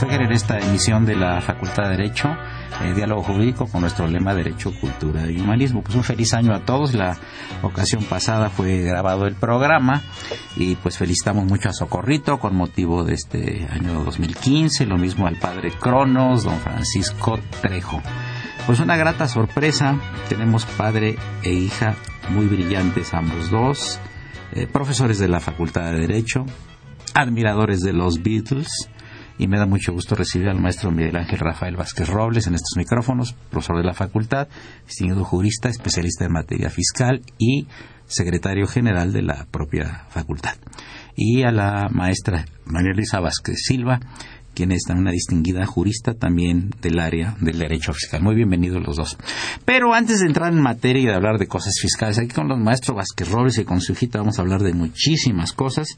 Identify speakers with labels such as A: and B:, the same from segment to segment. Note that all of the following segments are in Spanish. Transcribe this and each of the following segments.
A: Luis en esta emisión de la Facultad de Derecho, eh, Diálogo Jurídico con nuestro lema Derecho, Cultura y Humanismo. Pues un feliz año a todos. La ocasión pasada fue grabado el programa y pues felicitamos mucho a Socorrito con motivo de este año 2015, lo mismo al padre Cronos, don Francisco Trejo. Pues una grata sorpresa, tenemos padre e hija muy brillantes ambos dos, eh, profesores de la Facultad de Derecho, admiradores de los Beatles, y me da mucho gusto recibir al maestro Miguel Ángel Rafael Vázquez Robles en estos micrófonos, profesor de la facultad, distinguido jurista, especialista en materia fiscal y secretario general de la propia facultad. Y a la maestra María Luisa Vázquez Silva, quien es una distinguida jurista también del área del derecho fiscal. Muy bienvenidos los dos. Pero antes de entrar en materia y de hablar de cosas fiscales, aquí con los maestros Vázquez Robles y con su hijita vamos a hablar de muchísimas cosas.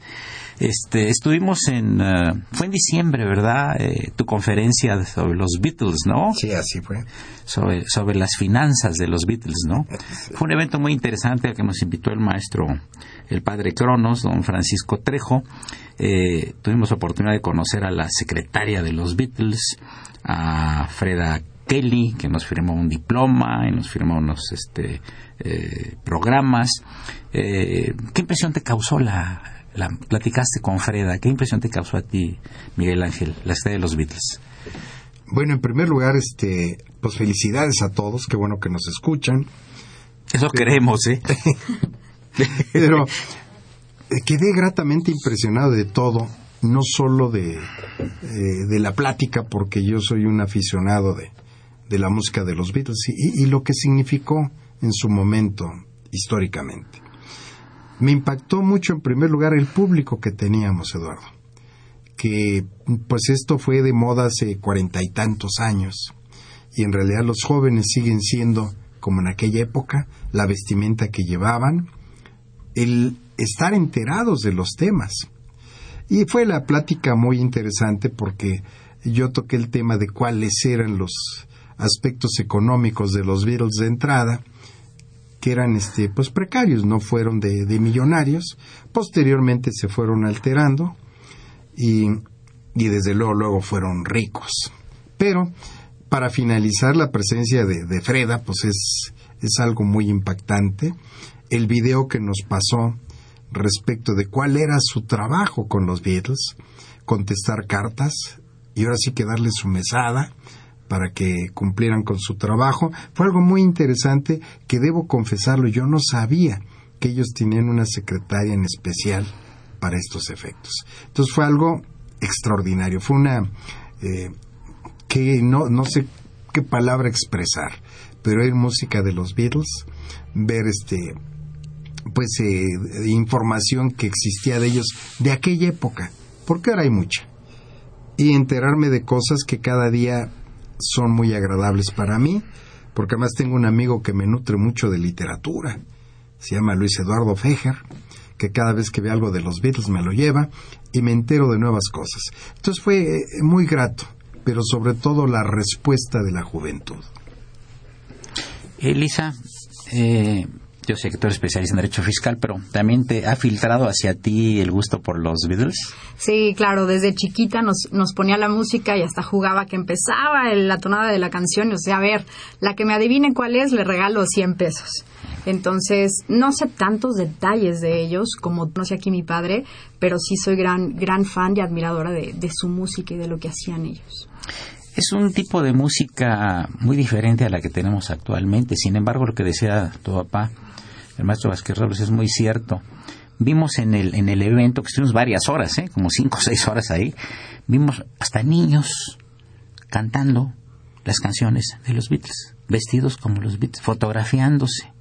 A: Este, estuvimos en, eh, fue en diciembre, ¿verdad? Eh, tu conferencia sobre los Beatles, ¿no?
B: Sí, así fue.
A: Sobre, sobre las finanzas de los Beatles, ¿no? Fue un evento muy interesante al que nos invitó el maestro, el padre Cronos, don Francisco Trejo. Eh, tuvimos oportunidad de conocer a la secretaria de los Beatles, a Freda Kelly, que nos firmó un diploma y nos firmó unos este, programas. ¿Qué impresión te causó la, la platicaste con Freda. ¿Qué impresión te causó a ti, Miguel Ángel, la estrella de los Beatles?
B: Bueno, en primer lugar, este, pues felicidades a todos, qué bueno que nos escuchan.
A: Eso queremos, ¿eh?
B: Pero eh, quedé gratamente impresionado de todo, no solo de, eh, de la plática, porque yo soy un aficionado de, de la música de los Beatles y lo que significó en su momento históricamente me impactó mucho en primer lugar el público que teníamos, Eduardo, que pues esto fue de moda hace cuarenta y tantos años y en realidad los jóvenes siguen siendo como en aquella época la vestimenta que llevaban, el estar enterados de los temas. Y fue la plática muy interesante porque yo toqué el tema de cuáles eran los aspectos económicos de los Beatles de entrada que eran este, pues precarios, no fueron de, millonarios, posteriormente se fueron alterando y, y, desde luego luego fueron ricos. Pero para finalizar la presencia de, de Freda, pues es, es algo muy impactante. El video que nos pasó respecto de cuál era su trabajo con los Beatles, contestar cartas y ahora sí que darle su mesada, para que cumplieran con su trabajo. Fue algo muy interesante que debo confesarlo, yo no sabía que ellos tenían una secretaria en especial para estos efectos. Entonces fue algo extraordinario, fue una eh, que no, no sé qué palabra expresar, pero hay música de los Beatles, ver este pues eh, información que existía de ellos de aquella época, porque ahora hay mucha, y enterarme de cosas que cada día son muy agradables para mí, porque además tengo un amigo que me nutre mucho de literatura, se llama Luis Eduardo Fejer, que cada vez que ve algo de los Beatles me lo lleva y me entero de nuevas cosas. Entonces fue eh, muy grato pero sobre todo la respuesta de la juventud.
A: Elisa, eh, yo sé que tú eres especialista en derecho fiscal, pero también te ha filtrado hacia ti el gusto por los Beatles.
C: Sí, claro, desde chiquita nos, nos ponía la música y hasta jugaba que empezaba la tonada de la canción. O sea, a ver, la que me adivine cuál es, le regalo 100 pesos. Entonces, no sé tantos detalles de ellos como no sé aquí mi padre, pero sí soy gran, gran fan y admiradora de, de su música y de lo que hacían ellos.
A: Es un tipo de música muy diferente a la que tenemos actualmente. Sin embargo, lo que decía tu papá, el maestro Vázquez Robles, es muy cierto. Vimos en el, en el evento, que estuvimos varias horas, ¿eh? como cinco o seis horas ahí, vimos hasta niños cantando las canciones de los Beatles, vestidos como los Beatles, fotografiándose.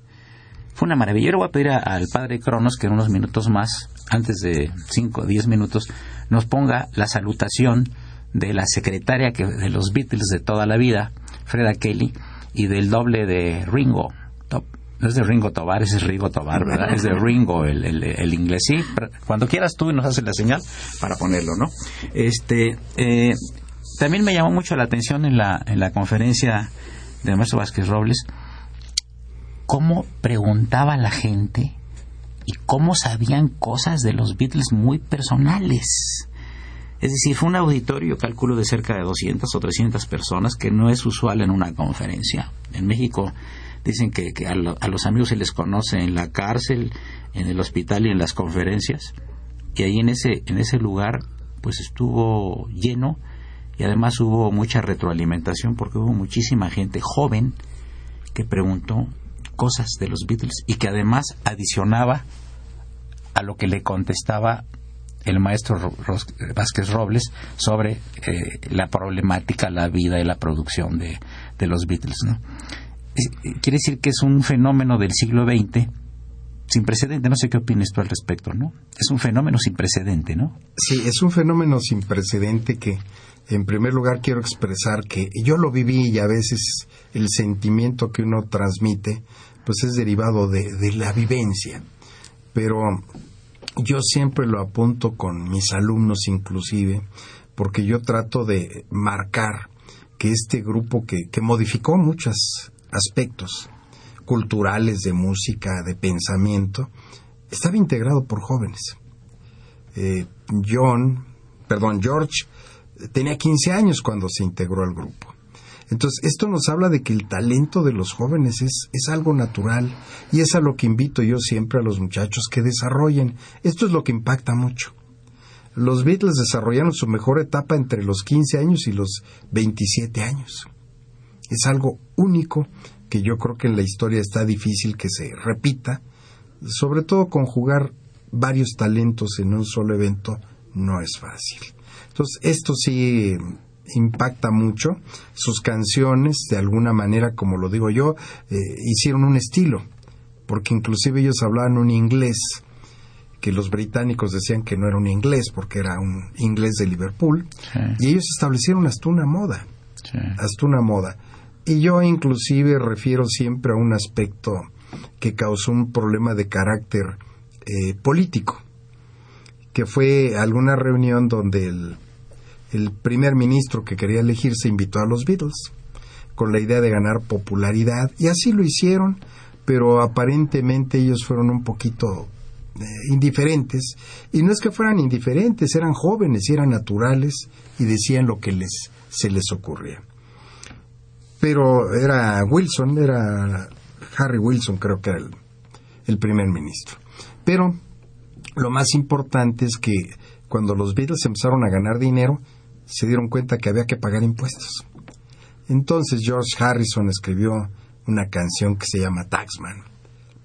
A: Fue una maravilla. Yo le voy a pedir al padre Cronos que en unos minutos más, antes de cinco o diez minutos, nos ponga la salutación de la secretaria que, de los Beatles de toda la vida, Freda Kelly, y del doble de Ringo. No es de Ringo Tobar, es Ringo Tobar, ¿verdad? Es de Ringo, el, el, inglés. Sí, cuando quieras tú nos haces la señal para ponerlo, ¿no? Este, eh, también me llamó mucho la atención en la, en la conferencia de maestro Vázquez Robles cómo preguntaba la gente y cómo sabían cosas de los Beatles muy personales. Es decir, fue un auditorio, calculo, de cerca de 200 o 300 personas, que no es usual en una conferencia. En México dicen que, a, los amigos se les conoce en la cárcel, en el hospital y en las conferencias. Y ahí en ese, en ese lugar, pues estuvo lleno y además hubo mucha retroalimentación porque hubo muchísima gente joven que preguntó cosas de los Beatles y que además adicionaba a lo que le contestaba el maestro Vázquez Robles sobre eh, la problemática, la vida y la producción de, los Beatles. ¿no? Quiere decir que es un fenómeno del siglo XX sin precedente. No sé qué opinas tú al respecto, ¿no? Es un fenómeno sin precedente, ¿no?
B: Sí, es un fenómeno sin precedente que, en primer lugar, quiero expresar que yo lo viví y a veces el sentimiento que uno transmite, pues es derivado de, de la vivencia. Pero yo siempre lo apunto con mis alumnos inclusive, porque yo trato de marcar que este grupo que, que modificó muchos aspectos culturales, de música, de pensamiento, estaba integrado por jóvenes. Eh, John, perdón, George tenía 15 años cuando se integró al grupo. Entonces, esto nos habla de que el talento de los jóvenes es, es algo natural y es a lo que invito yo siempre a los muchachos que desarrollen. Esto es lo que impacta mucho. Los Beatles desarrollaron su mejor etapa entre los 15 años y los 27 años. Es algo único que yo creo que en la historia está difícil que se repita, sobre todo conjugar varios talentos en un solo evento no es fácil. Entonces, esto sí impacta mucho. Sus canciones, de alguna manera, como lo digo yo, eh, hicieron un estilo, porque inclusive ellos hablaban un inglés que los británicos decían que no era un inglés porque era un inglés de Liverpool y ellos establecieron hasta una moda, hasta una moda. Y yo inclusive refiero siempre a un aspecto que causó un problema de carácter eh, político, que fue alguna reunión donde el primer ministro que quería elegirse invitó a los Beatles con la idea de ganar popularidad y así lo hicieron, pero aparentemente ellos fueron un poquito eh, indiferentes y no es que fueran indiferentes, eran jóvenes y eran naturales y decían lo que les se les ocurría. Pero era Wilson, era Harry Wilson creo que era el, el primer ministro. Pero lo más importante es que cuando los Beatles empezaron a ganar dinero, se dieron cuenta que había que pagar impuestos. Entonces George Harrison escribió una canción que se llama Taxman.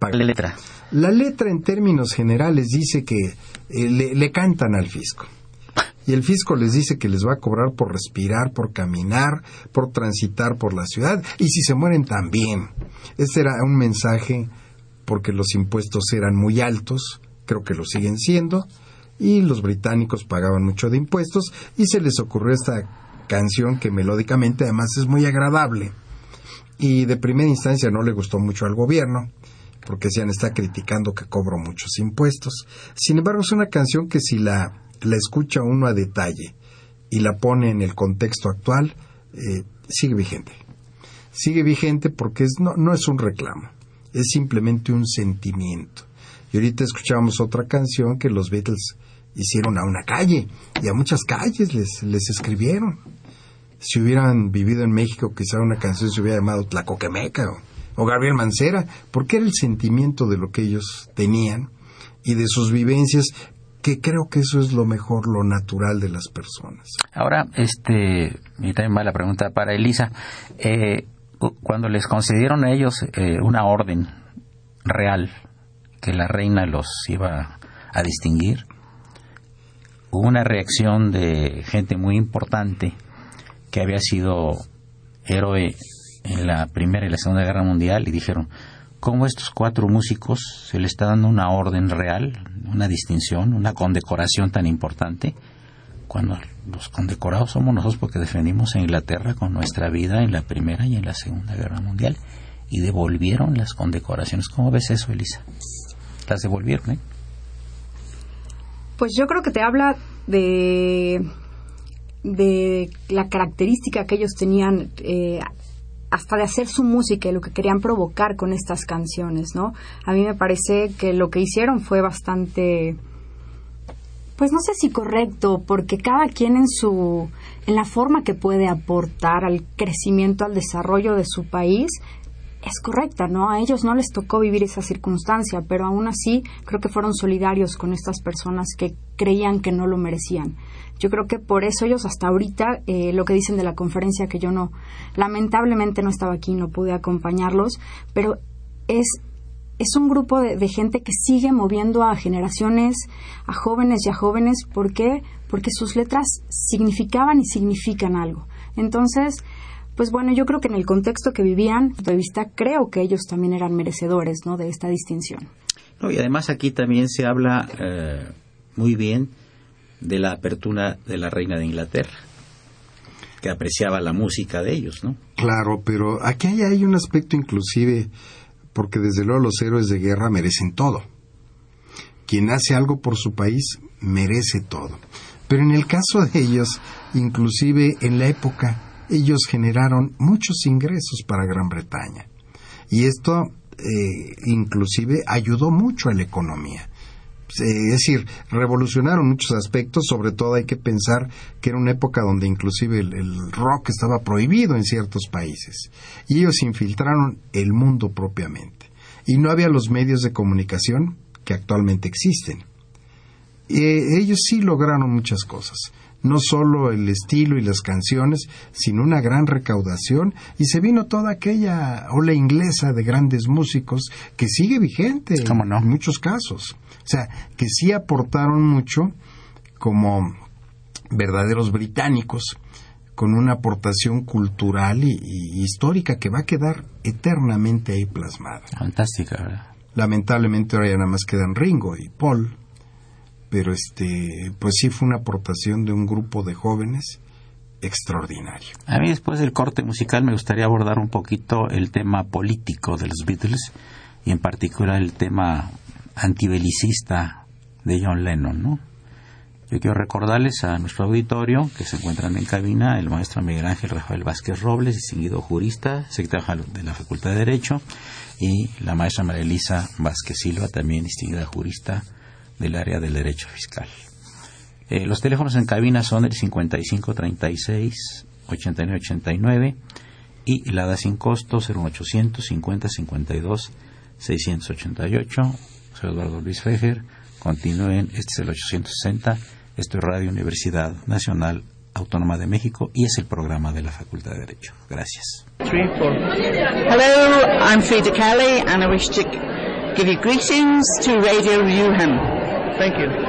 A: La letra.
B: La letra en términos generales dice que eh, le, cantan al fisco. Y el fisco les dice que les va a cobrar por respirar, por caminar, por transitar por la ciudad. Y si se mueren también. Este era un mensaje porque los impuestos eran muy altos, creo que lo siguen siendo, y los británicos pagaban mucho de impuestos y se les ocurrió esta canción que melódicamente además es muy agradable y de primera instancia no le gustó mucho al gobierno porque se han está criticando que cobro muchos impuestos. Sin embargo, es una canción que si la, la escucha uno a detalle y la pone en el contexto actual, eh, sigue vigente. Sigue vigente porque es, no, no es un reclamo, es simplemente un sentimiento. Y ahorita escuchábamos otra canción que los Beatles hicieron a una calle y a muchas calles les, les escribieron. Si hubieran vivido en México, quizá una canción se hubiera llamado Tlacoquemeca o, o Gabriel Mancera, porque era el sentimiento de lo que ellos tenían y de sus vivencias que creo que eso es lo mejor, lo natural de las personas.
A: Ahora, este, y también va la pregunta para Elisa. Eh, cuando les concedieron a ellos eh, una orden real que la reina los iba a distinguir, hubo una reacción de gente muy importante que había sido héroe en la Primera y la Segunda Guerra Mundial y dijeron, ¿cómo estos cuatro músicos se les está dando una orden real, una distinción, una condecoración tan importante? Cuando los condecorados somos nosotros porque defendimos a Inglaterra con nuestra vida en la Primera y en la Segunda Guerra Mundial y devolvieron las condecoraciones. ¿Cómo ves eso, Elisa? Las devolvieron, ¿eh?
C: Pues yo creo que te habla de, de la característica que ellos tenían eh, hasta de hacer su música y lo que querían provocar con estas canciones, ¿no? A mí me parece que lo que hicieron fue bastante pues no sé si correcto, porque cada quien en su en la forma que puede aportar al crecimiento, al desarrollo de su país es correcta, ¿no? A ellos no les tocó vivir esa circunstancia, pero aún así creo que fueron solidarios con estas personas que creían que no lo merecían. Yo creo que por eso ellos hasta ahorita, eh, lo que dicen de la conferencia, que yo no, lamentablemente no estaba aquí, no pude acompañarlos, pero es es un grupo de, gente que sigue moviendo a generaciones, a jóvenes y a jóvenes. ¿Por qué? Porque sus letras significaban y significan algo. Entonces, pues bueno, yo creo que en el contexto que vivían, de vista, creo que ellos también eran merecedores ¿no? de esta distinción.
A: y además aquí también se habla eh, muy bien de la apertura de la reina de Inglaterra que apreciaba la música de ellos, ¿no?
B: Claro, pero aquí hay un aspecto inclusive porque desde luego los héroes de guerra merecen todo. Quien hace algo por su país merece todo. Pero en el caso de ellos, inclusive en la época, ellos generaron muchos ingresos para Gran Bretaña. Y esto eh, inclusive ayudó mucho a la economía. Es decir, revolucionaron muchos aspectos, sobre todo hay que pensar que era una época donde inclusive el, rock estaba prohibido en ciertos países y ellos infiltraron el mundo propiamente y no había los medios de comunicación que actualmente existen. Eh, ellos sí lograron muchas cosas, no solo el estilo y las canciones, sino una gran recaudación y se vino toda aquella ola inglesa de grandes músicos que sigue vigente en muchos casos. O sea, que sí aportaron mucho como verdaderos británicos, con una aportación cultural y, histórica que va a quedar eternamente ahí plasmada.
A: Fantástica, ¿verdad?
B: Lamentablemente ahora ya nada más quedan Ringo y Paul, pero este, pues sí fue una aportación de un grupo de jóvenes extraordinario.
A: A mí después del corte musical me gustaría abordar un poquito el tema político de los Beatles y en particular el tema antibelicista de John Lennon, ¿no? Yo quiero recordarles a nuestro auditorio que se encuentran en cabina el maestro Miguel Ángel Rafael Vázquez Robles, distinguido jurista, secretario de la Facultad de Derecho, y la maestra María Elisa Vázquez Silva, también distinguida jurista del área del Derecho Fiscal. Eh, los teléfonos en cabina son el 5536 8989 y la da sin costo 0800 50 52 688 soy Eduardo Luis Fejer. Continúen, este es el 860. Esto es Radio Universidad Nacional Autónoma de México y es el programa de la Facultad de Derecho. Gracias.
D: Hello, I'm Frida Kelly and I wish to give you greetings to Radio. Thank you.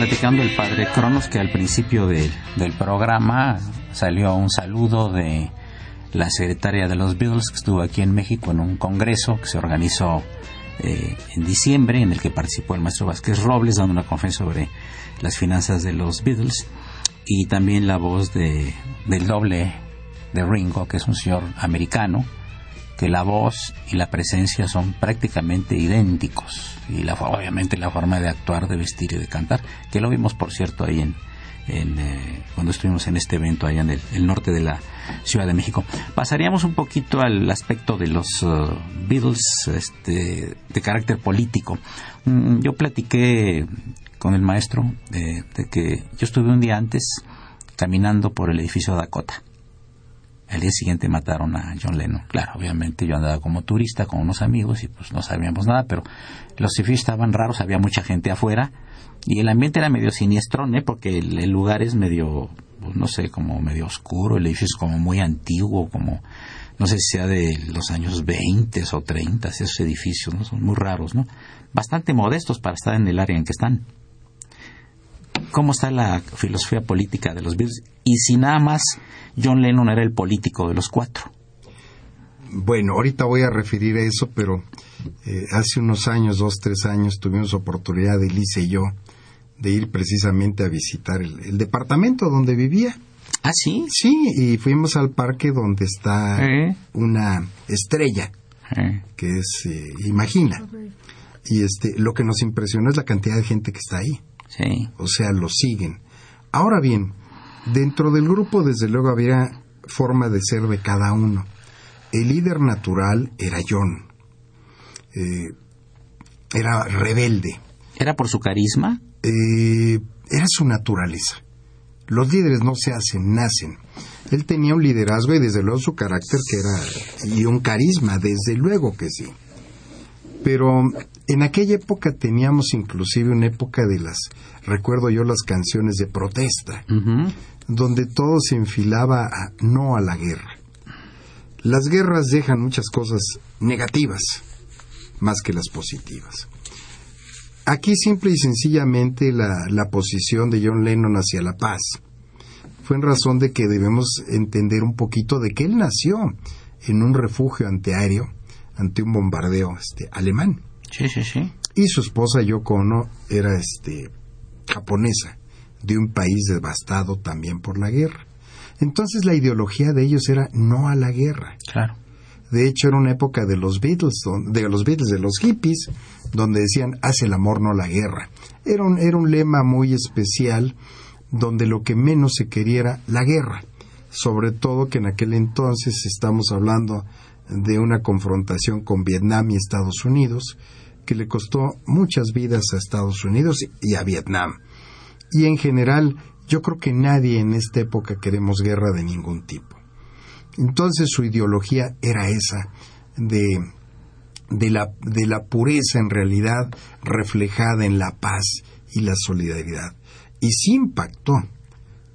A: Platicando el padre Cronos que al principio de- del programa salió un saludo de la secretaria de los Beatles que estuvo aquí en México en un congreso que se organizó eh, en diciembre en el que participó el maestro Vázquez Robles dando una conferencia sobre las finanzas de los Beatles y también la voz de, del doble de Ringo que es un señor americano que la voz y la presencia son prácticamente idénticos y la obviamente la forma de actuar, de vestir y de cantar, que lo vimos por cierto ahí en, en, eh, cuando estuvimos en este evento allá en el, norte de la Ciudad de México. Pasaríamos un poquito al aspecto de los uh, Beatles este, de carácter político. Mm, yo platiqué con el maestro de, de que yo estuve un día antes caminando por el edificio Dakota. Al día siguiente mataron a John Lennon. Claro, obviamente yo andaba como turista con unos amigos y pues no sabíamos nada, pero los edificios estaban raros, había mucha gente afuera y el ambiente era medio siniestrón, ¿eh? porque el, el lugar es medio, pues, no sé, como medio oscuro, el edificio es como muy antiguo, como no sé si sea de los años 20 o 30, esos edificios, ¿no? Son muy raros, ¿no? Bastante modestos para estar en el área en que están. ¿Cómo está la filosofía política de los Beatles? Y si nada más John Lennon era el político de los cuatro.
B: Bueno, ahorita voy a referir a eso, pero eh, hace unos años, dos, tres años, tuvimos oportunidad, Elise y yo, de ir precisamente a visitar el, el departamento donde vivía.
A: ¿Ah, sí?
B: Sí, y fuimos al parque donde está
A: Eh.
B: una estrella,
A: Eh,
B: que es eh, Imagina. Y este, lo que nos impresionó es la cantidad de gente que está ahí.
A: sí.
B: o sea, lo siguen. Ahora bien, dentro del grupo desde luego había forma de ser de cada uno. El líder natural era John. Eh, era rebelde.
A: ¿Era por su carisma?
B: Eh, era su naturaleza. Los líderes no se hacen, nacen. Él tenía un liderazgo y desde luego su carácter que era y un carisma, desde luego que sí. Pero en aquella época teníamos inclusive una época de las, recuerdo yo las canciones de protesta. Donde todo se enfilaba a no a la guerra. Las guerras dejan muchas cosas negativas más que las positivas. Aquí simple y sencillamente la, la posición de John Lennon hacia la paz fue en razón de que debemos entender un poquito de que él nació en un refugio antiaéreo ante un bombardeo este, alemán
A: Sí, sí, sí.
B: y su esposa Yoko Ono era este japonesa de un país devastado también por la guerra. Entonces la ideología de ellos era no a la guerra.
A: Claro.
B: De hecho era una época de los Beatles, de los Beatles, de los hippies, donde decían haz el amor no la guerra. Era un, era un lema muy especial donde lo que menos se quería era la guerra. Sobre todo que en aquel entonces estamos hablando de una confrontación con Vietnam y Estados Unidos que le costó muchas vidas a Estados Unidos y a Vietnam. Y en general, yo creo que nadie en esta época queremos guerra de ningún tipo. Entonces su ideología era esa, de, de, la, de la pureza en realidad reflejada en la paz y la solidaridad. Y sí impactó,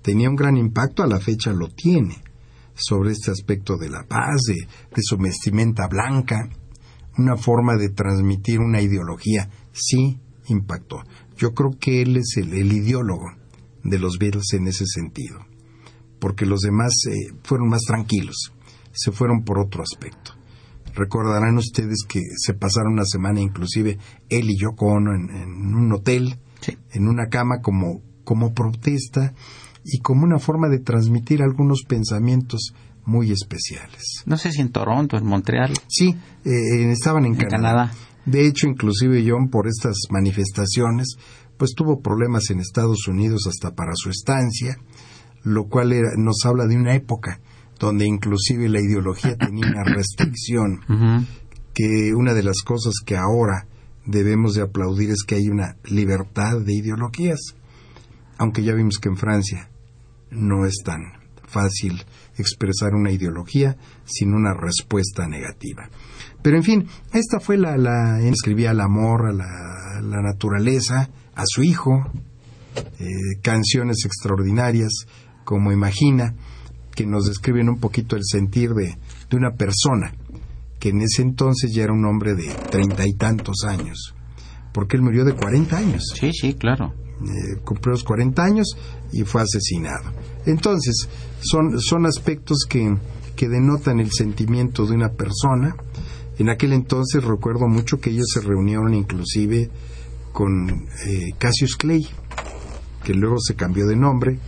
B: tenía un gran impacto, a la fecha lo tiene, sobre este aspecto de la paz, de, de su vestimenta blanca, una forma de transmitir una ideología, sí impactó. Yo creo que él es el, el ideólogo de los Beatles en ese sentido porque los demás eh, fueron más tranquilos, se fueron por otro aspecto. Recordarán ustedes que se pasaron una semana inclusive él y yo con en, en un hotel,
A: Sí.
B: en una cama como, como protesta y como una forma de transmitir algunos pensamientos muy especiales.
A: No sé si en Toronto, en Montreal.
B: Sí, eh, estaban en,
A: En
B: Canadá.
A: Canadá.
B: De hecho, inclusive John, por estas manifestaciones, pues tuvo problemas en Estados Unidos hasta para su estancia. lo cual era- nos habla de una época donde inclusive la ideología tenía una restricción, que una de las cosas que ahora debemos de aplaudir es que hay una libertad de ideologías, aunque ya vimos que en Francia no es tan fácil expresar una ideología sin una respuesta negativa. Pero en fin, esta fue la, la escribía al amor, a la, la naturaleza, a su hijo, eh, canciones extraordinarias como Imagina, que nos describen un poquito el sentir de, de una persona que en ese entonces ya era un hombre de treinta y tantos años, porque él murió de 40 años
A: Sí, sí, claro.
B: eh, cumplió los 40 años y fue asesinado. Entonces, son, son aspectos que, que denotan el sentimiento de una persona. En aquel entonces recuerdo mucho que ellos se reunieron inclusive con eh, Cassius Clay, que luego se cambió de nombre,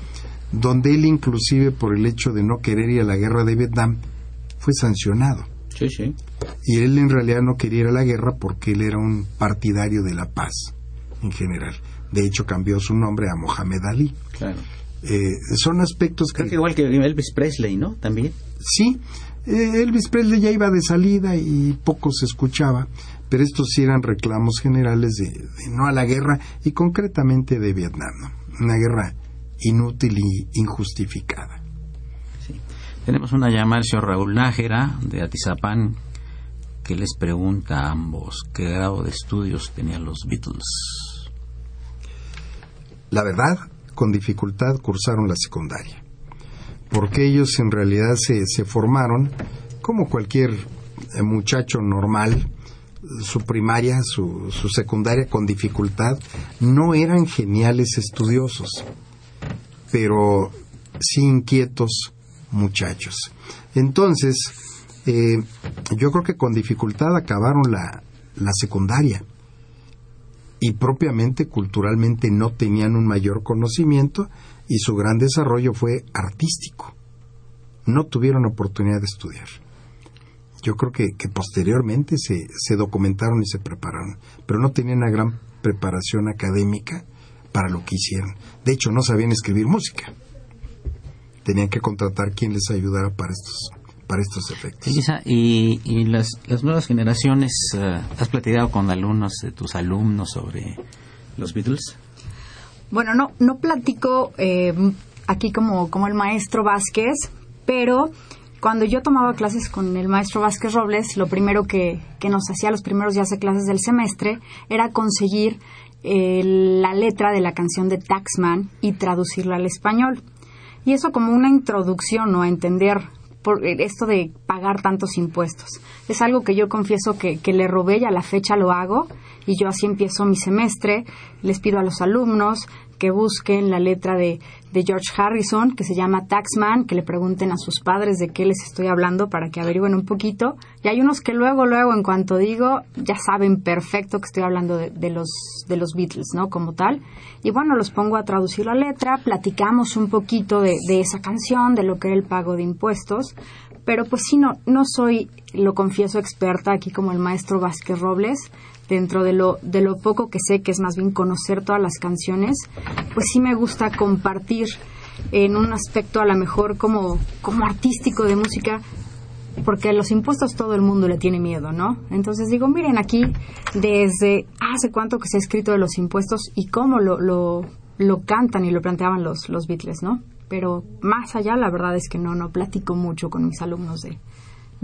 B: donde él inclusive por el hecho de no querer ir a la guerra de Vietnam fue sancionado.
A: Sí, sí.
B: Y él en realidad no quería ir a la guerra porque él era un partidario de la paz en general. De hecho, cambió su nombre a Mohamed Ali.
A: Claro.
B: Eh, son aspectos que...
A: Creo que igual que Elvis Presley, ¿no? También.
B: Sí, Elvis Presley ya iba de salida y poco se escuchaba, pero estos sí eran reclamos generales de, de no a la guerra y concretamente de Vietnam. ¿no? Una guerra inútil y injustificada.
A: Tenemos una llamada del señor Raúl Nájera de Atizapán que les pregunta a ambos qué grado de estudios tenían los Beatles.
B: La verdad, con dificultad cursaron la secundaria, porque ellos en realidad se, formaron como cualquier eh, muchacho normal, su primaria, su, su secundaria con dificultad, no eran geniales estudiosos, pero sí inquietos muchachos. Entonces, eh, yo creo que con dificultad acabaron la secundaria y propiamente culturalmente no tenían un mayor conocimiento y su gran desarrollo fue artístico. No tuvieron oportunidad de estudiar. Yo creo que, que posteriormente se, se documentaron y se prepararon, pero no tenían una gran preparación académica para lo que hicieron. De hecho, no sabían escribir música. Tenían que contratar quien les ayudara para estos, para estos efectos.
A: Sí, Isa, y, y las, las nuevas generaciones, eh, ¿has platicado con alumnos de tus alumnos sobre los Beatles?
C: Bueno, no, no platico eh, aquí como, como el maestro Vázquez, pero cuando yo tomaba clases con el maestro Vázquez Robles, lo primero que, que nos hacía los primeros días de clases del semestre era conseguir eh, la letra de la canción de Taxman y traducirla al español. Y eso como una introducción ¿no? a entender por eh, esto de pagar tantos impuestos. Es algo que yo confieso que, que le robé y a la fecha lo hago y yo así empiezo mi semestre. Les pido a los alumnos que busquen la letra de, George Harrison, que se llama Taxman, que le pregunten a sus padres de qué les estoy hablando para que averigüen un poquito. Y hay unos que luego, luego, en cuanto digo, ya saben perfecto que estoy hablando de, de los, de los Beatles, ¿no? Como tal. Y bueno, los pongo a traducir la letra, platicamos un poquito de, de esa canción, de lo que era el pago de impuestos. Pero pues sí, no, no soy, lo confieso, experta aquí como el maestro Vázquez Robles dentro de lo, de lo poco que sé, que es más bien conocer todas las canciones, pues sí me gusta compartir en un aspecto a lo mejor como, como artístico de música, porque a los impuestos todo el mundo le tiene miedo, ¿no? Entonces digo, miren aquí, desde hace cuánto que se ha escrito de los impuestos y cómo lo, lo, lo cantan y lo planteaban los, los Beatles, ¿no? Pero más allá, la verdad es que no, no platico mucho con mis alumnos de,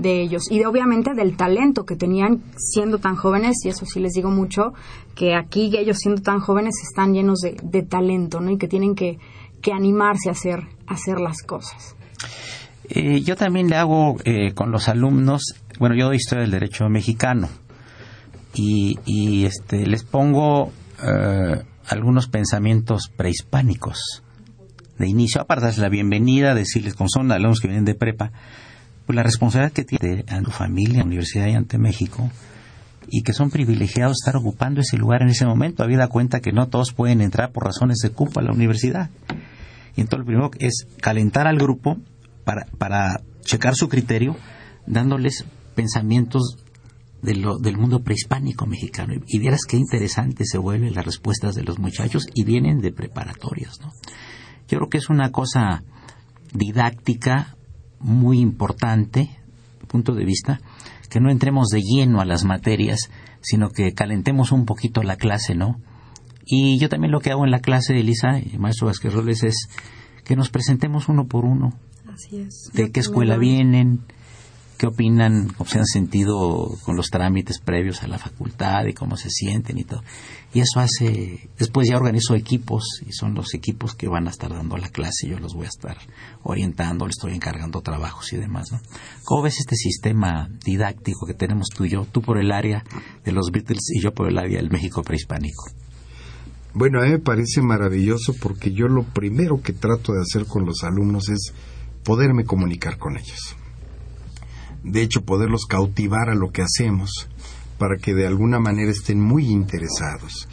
C: de ellos y de, obviamente del talento que tenían siendo tan jóvenes y eso sí les digo mucho que aquí ellos siendo tan jóvenes están llenos de, talento ¿no? y que tienen que, que animarse a hacer, a hacer las cosas.
A: Eh, yo también le hago eh, con los alumnos, bueno, yo doy historia del derecho mexicano y, y este, les pongo eh, algunos pensamientos prehispánicos de inicio, aparte la bienvenida, decirles, como son alumnos que vienen de prepa, pues la responsabilidad que tiene a tu familia, a la universidad y ante México, y que son privilegiados estar ocupando ese lugar en ese momento, habida cuenta que no todos pueden entrar por razones de cupo a la universidad. Y entonces lo primero es calentar al grupo para, para checar su criterio, dándoles pensamientos de lo, del mundo prehispánico mexicano. Y vieras qué interesante se vuelven las respuestas de los muchachos y vienen de preparatorias, ¿no? Yo creo que es una cosa didáctica muy importante, punto de vista, que no entremos de lleno a las materias, sino que calentemos un poquito la clase, ¿no? Y yo también lo que hago en la clase, Elisa, y maestro Vázquez Robles, es que nos presentemos uno por uno.
C: Así es.
A: De qué escuela vienen, qué opinan, cómo se han sentido con los trámites previos a la facultad y cómo se sienten y todo. Y eso hace, después ya organizo equipos y son los equipos que van a estar dando la clase yo los voy a estar orientando, les estoy encargando trabajos y demás. ¿no? ¿Cómo ves este sistema didáctico que tenemos tú y yo? Tú por el área de los Beatles y yo por el área del México prehispánico.
B: Bueno, a mí me parece maravilloso porque yo lo primero que trato de hacer con los alumnos es poderme comunicar con ellos. De hecho, poderlos cautivar a lo que hacemos para que de alguna manera estén muy interesados.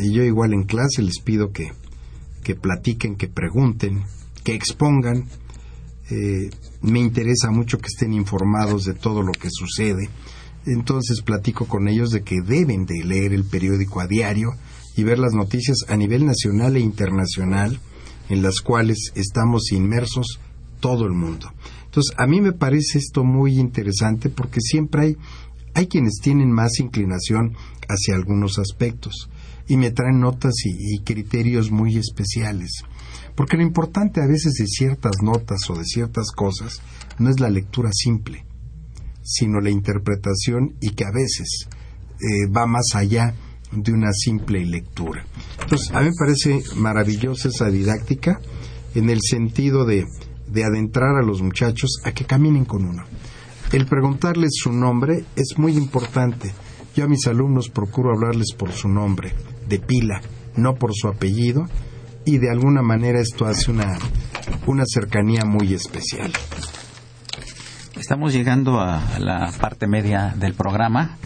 B: Y yo igual en clase les pido que, que platiquen, que pregunten, que expongan. Eh, me interesa mucho que estén informados de todo lo que sucede. Entonces platico con ellos de que deben de leer el periódico a diario, y ver las noticias a nivel nacional e internacional en las cuales estamos inmersos todo el mundo. Entonces, a mí me parece esto muy interesante porque siempre hay, hay quienes tienen más inclinación hacia algunos aspectos y me traen notas y, criterios muy especiales. Porque lo importante a veces de ciertas notas o de ciertas cosas no es la lectura simple, sino la interpretación y que a veces eh, va más allá de una simple lectura. Entonces, a mí me parece maravillosa esa didáctica en el sentido de, de adentrar a los muchachos a que caminen con uno. El preguntarles su nombre es muy importante. Yo a mis alumnos procuro hablarles por su nombre, de pila, no por su apellido, y de alguna manera esto hace una, una cercanía muy especial.
A: Estamos llegando a la parte media del programa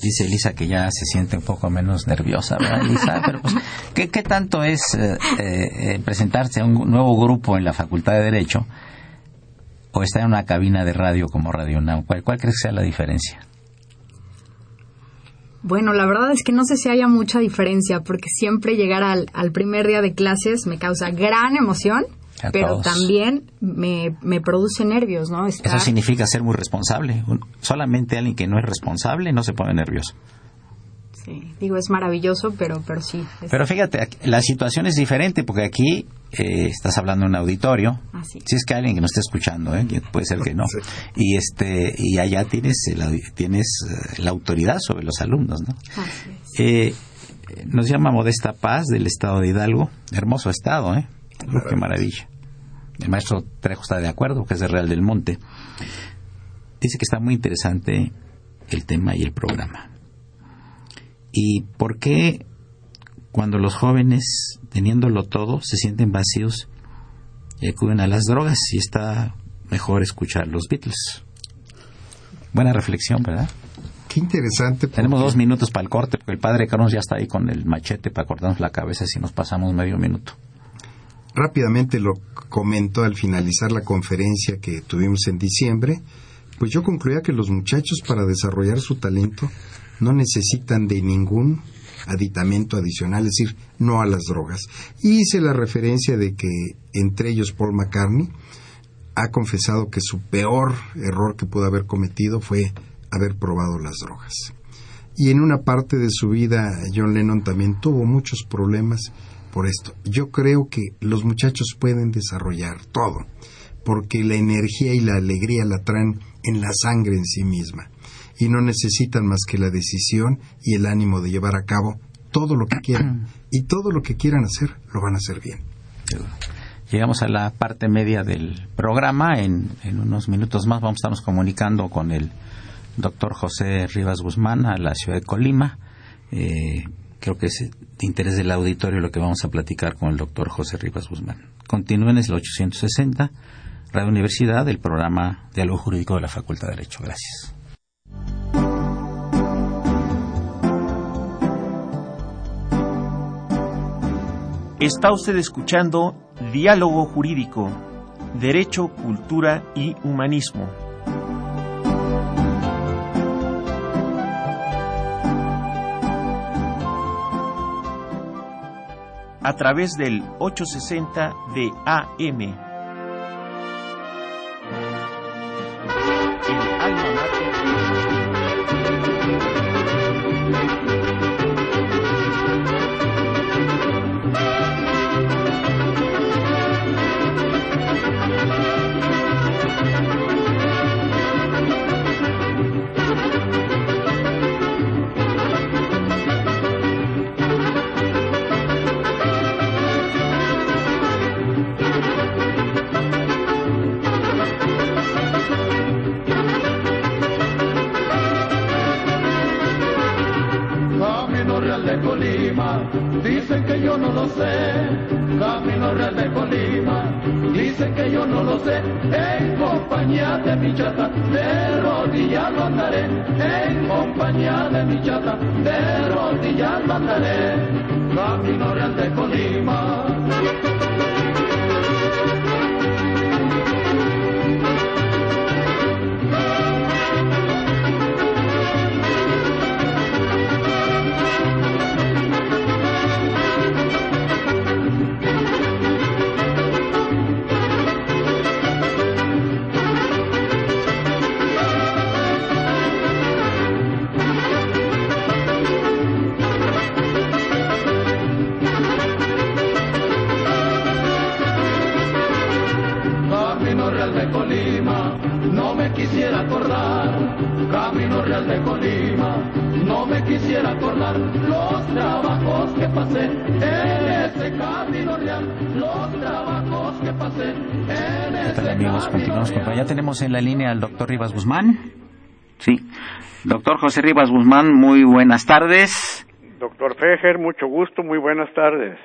A: dice Elisa que ya se siente un poco menos nerviosa, ¿verdad, Elisa? Pero, pues, ¿qué, ¿qué, tanto es eh, eh, presentarse a un nuevo grupo en la Facultad de Derecho o estar en una cabina de radio como Radio Now? ¿Cuál, cuál crees que sea la diferencia?
C: Bueno, la verdad es que no sé si haya mucha diferencia, porque siempre llegar al, al primer día de clases me causa gran emoción
A: A
C: pero
A: todos.
C: también me, me produce nervios, ¿no? Estar-
A: Eso significa ser muy responsable. Solamente alguien que no es responsable no se pone nervioso.
C: sí, digo, es maravilloso, pero, pero sí. es-
A: Pero fíjate, la situación es diferente porque aquí eh, estás hablando en un auditorio.
C: Así.
A: Si es que alguien que nos está escuchando, ¿eh? puede ser que no.
B: Sí.
A: Y este y allá tienes la, tienes eh, la autoridad sobre los alumnos, ¿no?
C: así es.
A: Eh, nos llama Modesta Paz del estado de Hidalgo. Hermoso estado, ¿eh? Qué maravilla. El maestro Trejo está de acuerdo, que es de Real del Monte. Dice que está muy interesante el tema y el programa. ¿Y por qué cuando los jóvenes, teniéndolo todo, se sienten vacíos y acuden a las drogas y está mejor escuchar los Beatles? Buena reflexión, ¿verdad?
B: Qué interesante.
A: Tenemos dos minutos para el corte, porque el padre Carlos ya está ahí con el machete para cortarnos la cabeza si nos pasamos medio minuto.
B: Rápidamente lo comento al finalizar la conferencia que tuvimos en diciembre, pues yo concluía que los muchachos para desarrollar su talento no necesitan de ningún aditamento adicional, es decir, no a las drogas. Y hice la referencia de que entre ellos Paul McCartney ha confesado que su peor error que pudo haber cometido fue haber probado las drogas. Y en una parte de su vida John Lennon también tuvo muchos problemas por esto. Yo creo que los muchachos pueden desarrollar todo, porque la energía y la alegría la traen en la sangre en sí misma, y no necesitan más que la decisión y el ánimo de llevar a cabo todo lo que quieran, y todo lo que quieran hacer lo van a hacer bien.
A: Llegamos a la parte media del programa. En, en unos minutos más vamos a estarnos comunicando con el doctor José Rivas Guzmán a la ciudad de Colima. Eh, creo que es de interés del auditorio lo que vamos a platicar con el doctor José Rivas Guzmán. Continúen es el 860, Radio Universidad, el programa Diálogo Jurídico de la Facultad de Derecho. Gracias.
E: Está usted escuchando Diálogo Jurídico, Derecho, Cultura y Humanismo. A través del 860 de AM.
F: Compañía de mi chata, de rodillas andaré. En compañía de mi chata, de rodillas andaré. Camino Real de Colima. Quisiera acordar, Camino Real de Colima, no me quisiera acordar los trabajos que pasé en ese Camino Real, los trabajos que pasé en ese
A: ¿Qué tal amigos? Continuamos con... Ya tenemos en la línea al doctor Rivas Guzmán. Sí. Doctor José Rivas Guzmán, muy buenas tardes.
G: Doctor Fejer, mucho gusto, muy buenas tardes.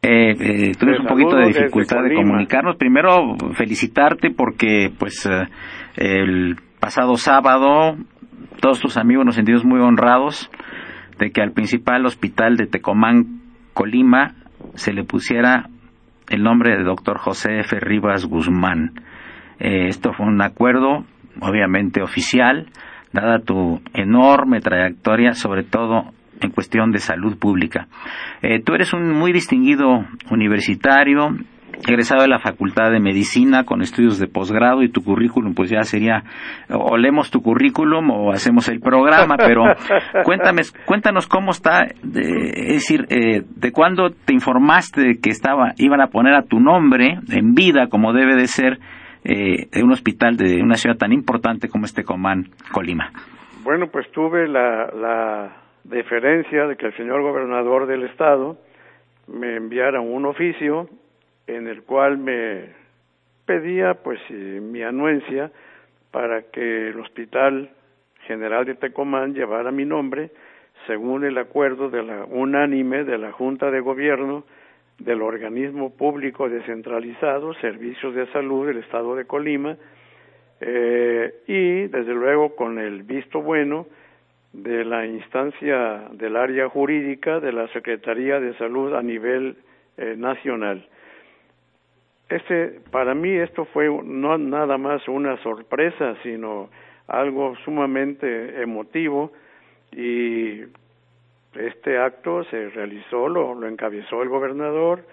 A: Eh, eh, tuvimos un poquito de dificultad de comunicarnos. Primero, felicitarte porque, pues, eh, el pasado sábado, todos tus amigos nos sentimos muy honrados de que al principal hospital de Tecomán, Colima, se le pusiera el nombre de doctor José F. Rivas Guzmán. Eh, esto fue un acuerdo, obviamente oficial, dada tu enorme trayectoria, sobre todo en cuestión de salud pública. Eh, tú eres un muy distinguido universitario, egresado de la Facultad de Medicina con estudios de posgrado y tu currículum pues ya sería o leemos tu currículum o hacemos el programa, pero cuéntame, cuéntanos cómo está, es decir, eh, de cuándo te informaste de que estaba iban a poner a tu nombre en vida como debe de ser eh, de un hospital de una ciudad tan importante como este Comán, Colima.
G: Bueno, pues tuve la, la deferencia de que el señor gobernador del estado me enviara un oficio en el cual me pedía pues eh, mi anuencia para que el Hospital General de Tecomán llevara mi nombre según el acuerdo de la unánime de la Junta de Gobierno del organismo público descentralizado Servicios de Salud del Estado de Colima eh, y desde luego con el visto bueno de la instancia del área jurídica de la Secretaría de Salud a nivel eh, nacional. Este, para mí esto fue no nada más una sorpresa, sino algo sumamente emotivo y este acto se realizó, lo, encabezó el gobernador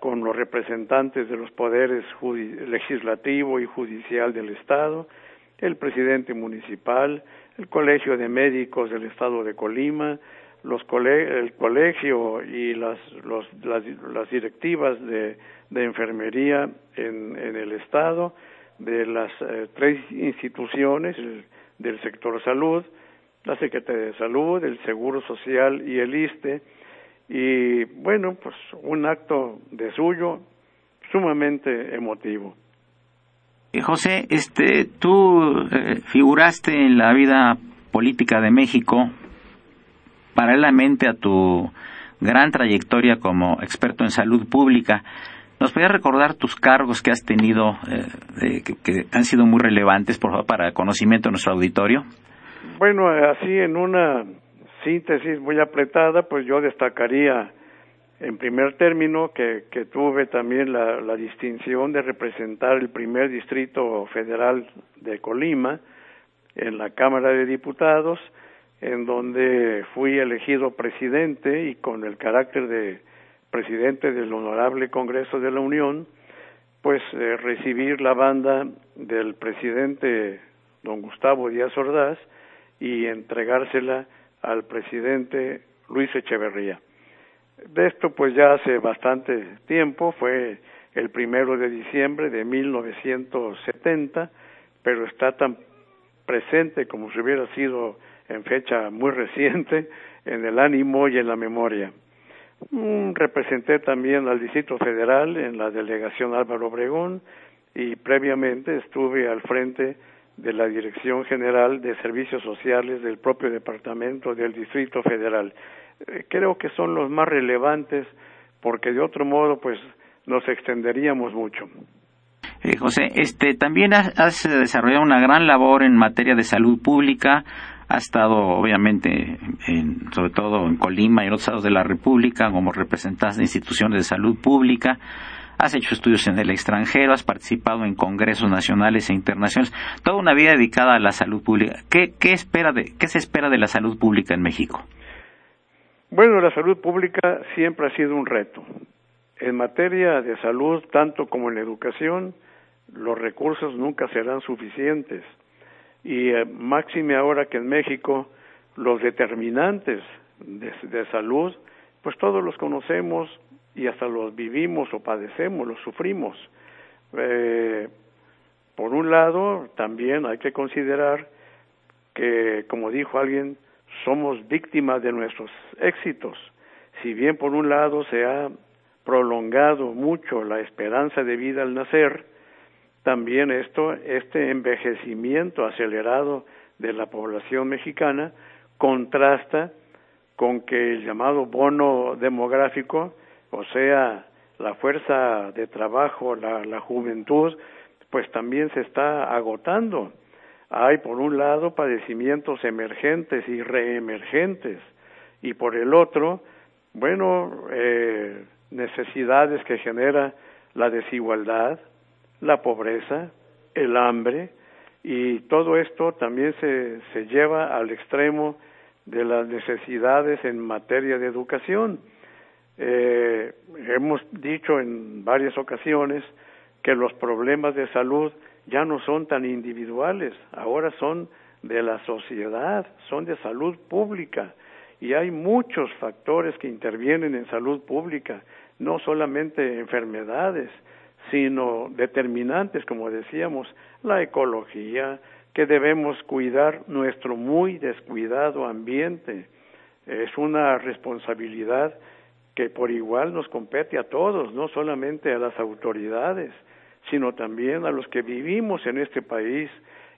G: con los representantes de los poderes legislativo y judicial del Estado, el presidente municipal, el Colegio de Médicos del Estado de Colima, los el colegio y las, los, las directivas de de enfermería en, en el Estado, de las eh, tres instituciones del sector salud, la Secretaría de Salud, el Seguro Social y el ISTE, y bueno, pues un acto de suyo sumamente emotivo.
A: Eh, José, este, tú eh, figuraste en la vida política de México paralelamente a tu gran trayectoria como experto en salud pública. ¿Nos podrías recordar tus cargos que has tenido, eh, que, han sido muy relevantes, por favor, para conocimiento de nuestro auditorio?
G: Bueno, así en una síntesis muy apretada, pues yo destacaría en primer término que, que tuve también la, la, distinción de representar el primer distrito federal de Colima en la Cámara de Diputados, en donde fui elegido presidente y con el carácter de presidente del Honorable Congreso de la Unión, pues eh, recibir la banda del presidente don Gustavo Díaz Ordaz y entregársela al presidente Luis Echeverría. De esto pues ya hace bastante tiempo, fue el primero de diciembre de 1970, pero está tan presente como si hubiera sido en fecha muy reciente en el ánimo y en la memoria. Mm, representé también al Distrito Federal en la delegación Álvaro Obregón y previamente estuve al frente de la Dirección General de Servicios Sociales del propio departamento del Distrito Federal. eh, creo que son los más relevantes porque de otro modo pues nos extenderíamos mucho.
A: Eh, José, este, también has, desarrollado una gran labor en materia de salud pública. Has estado, obviamente, en, sobre todo en Colima y en otros estados de la República como representante de instituciones de salud pública. Has hecho estudios en el extranjero, has participado en congresos nacionales e internacionales. Toda una vida dedicada a la salud pública. ¿Qué, qué, espera de, qué se espera de la salud pública en México?
G: Bueno, la salud pública siempre ha sido un reto. En materia de salud, tanto como en la educación, los recursos nunca serán suficientes. Y eh, máxime ahora que en México los determinantes de, salud, pues todos los conocemos y hasta los vivimos o padecemos, los sufrimos. Eh, por un lado, también hay que considerar que, como dijo alguien, somos víctimas de nuestros éxitos. Si bien por un lado se ha prolongado mucho la esperanza de vida al nacer, también esto, este envejecimiento acelerado de la población mexicana contrasta con que el llamado bono demográfico, o sea, la fuerza de trabajo, la, juventud, pues también se está agotando. Hay, por un lado, padecimientos emergentes y reemergentes, y por el otro, bueno, eh, necesidades que genera la desigualdad, la pobreza, el hambre, y todo esto también se, se lleva al extremo de las necesidades en materia de educación. Eh, hemos dicho en varias ocasiones que los problemas de salud ya no son tan individuales, ahora son de la sociedad, son de salud pública y hay muchos factores que intervienen en salud pública, no solamente enfermedades, sino determinantes, como decíamos, la ecología, que debemos cuidar nuestro muy descuidado ambiente. Es una responsabilidad que por igual nos compete a todos, no solamente a las autoridades, sino también a los que vivimos en este país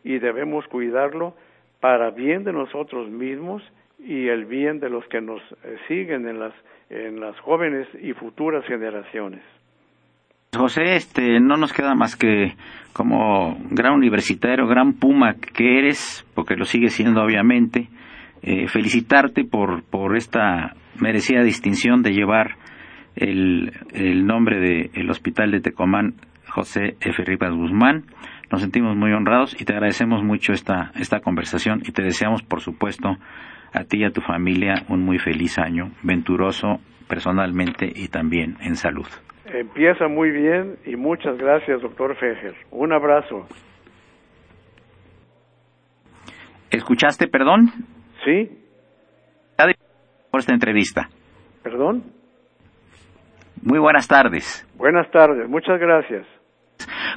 G: y debemos cuidarlo para bien de nosotros mismos y el bien de los que nos eh, siguen en las en las jóvenes y futuras generaciones.
A: José, este, no nos queda más que como gran universitario, gran puma que eres, porque lo sigue siendo obviamente, eh, felicitarte por, por esta merecida distinción de llevar el, el nombre del Hospital de Tecomán José F. Rivas Guzmán. Nos sentimos muy honrados y te agradecemos mucho esta, esta conversación y te deseamos, por supuesto, a ti y a tu familia un muy feliz año, venturoso personalmente y también en salud.
G: Empieza muy bien y muchas gracias, doctor Fejer. Un abrazo.
A: ¿Escuchaste, perdón?
G: Sí.
A: Por esta entrevista.
G: ¿Perdón?
A: Muy buenas tardes.
G: Buenas tardes, muchas gracias.